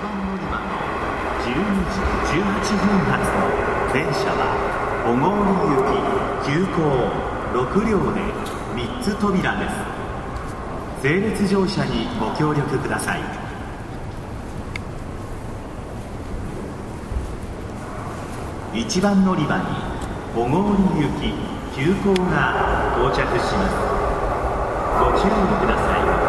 番乗り場の12時18分発の電車は小郡行き急行6両で3つ扉です。整列乗車にご協力ください。1番乗り場に小郡行き急行が到着します。ご注意ください。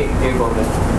এই এই problem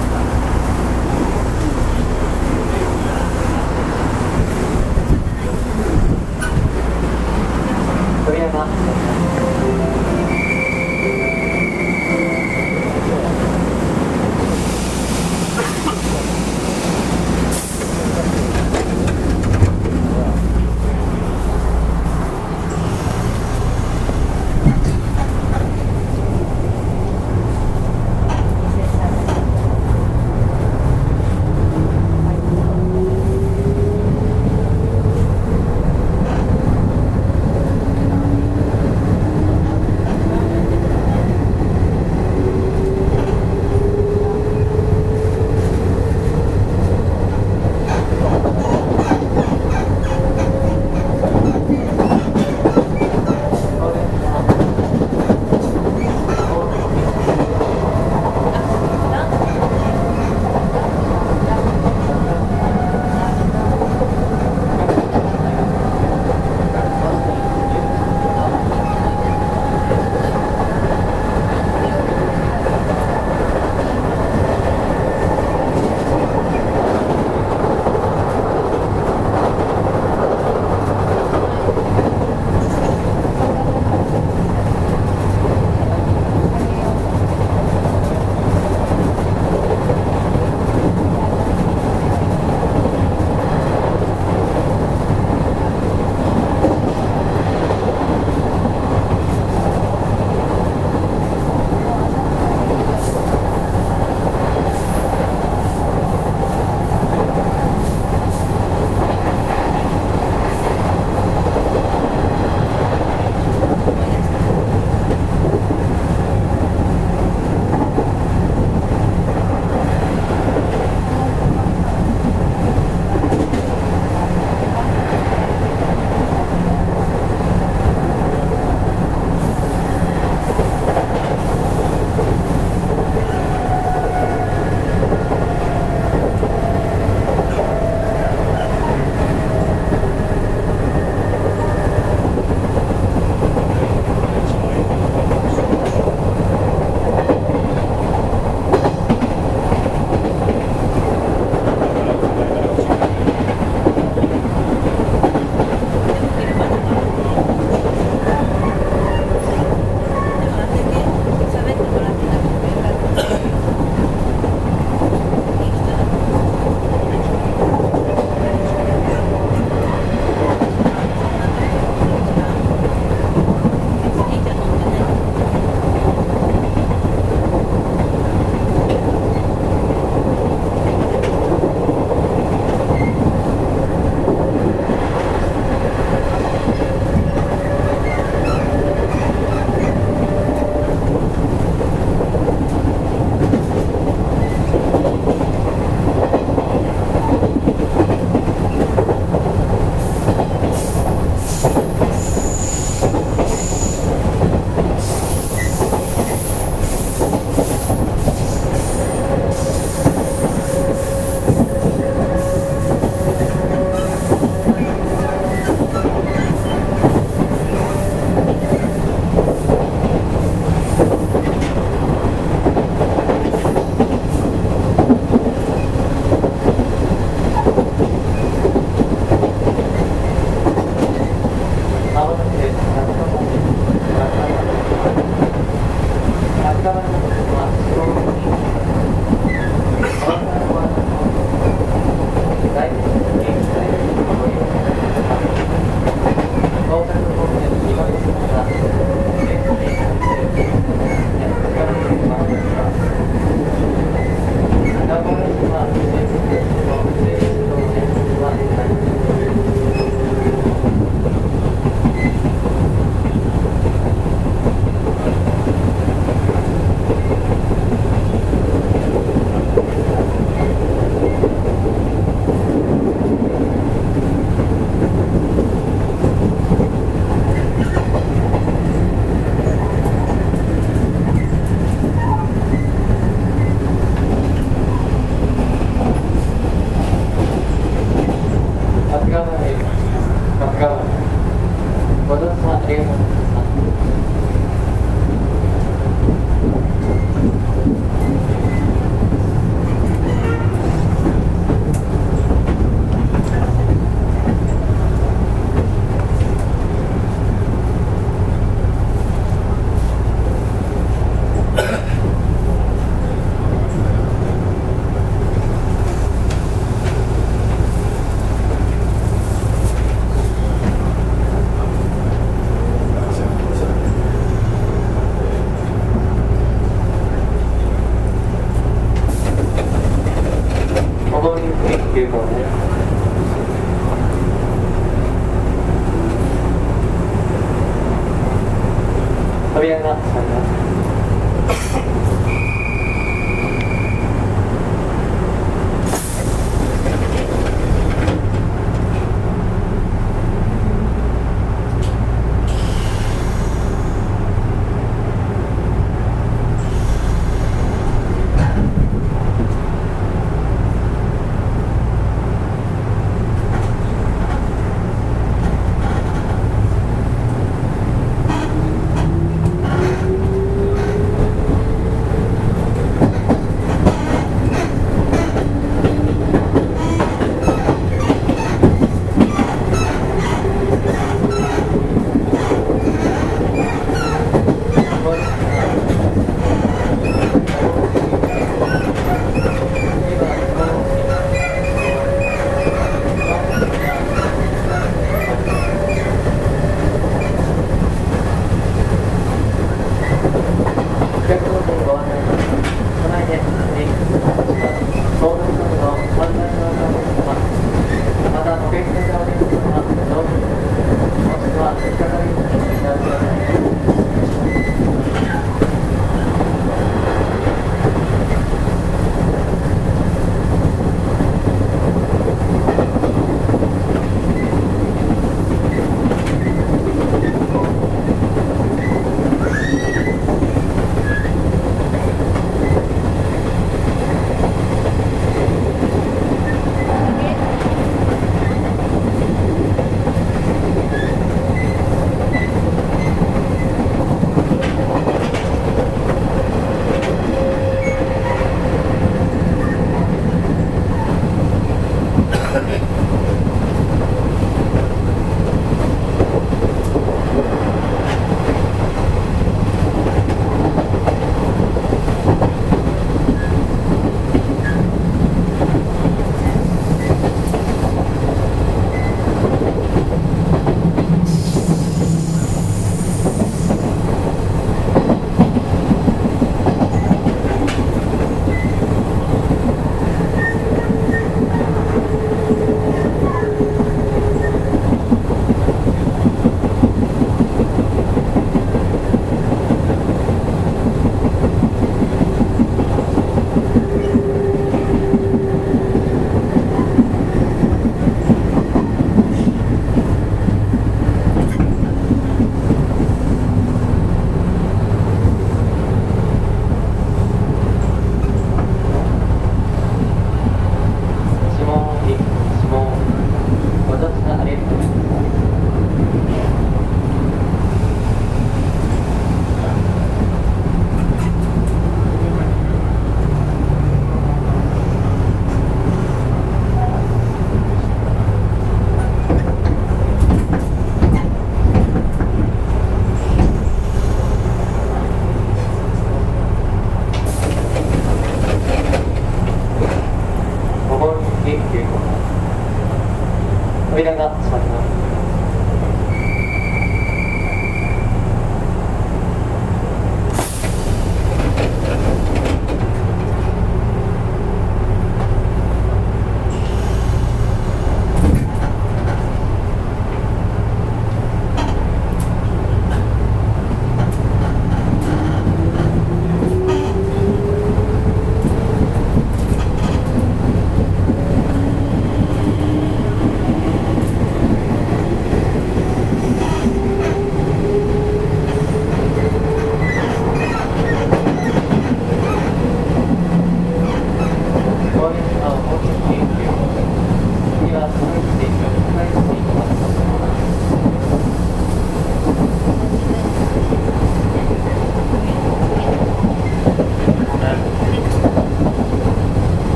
quando eu encontrei uma professora.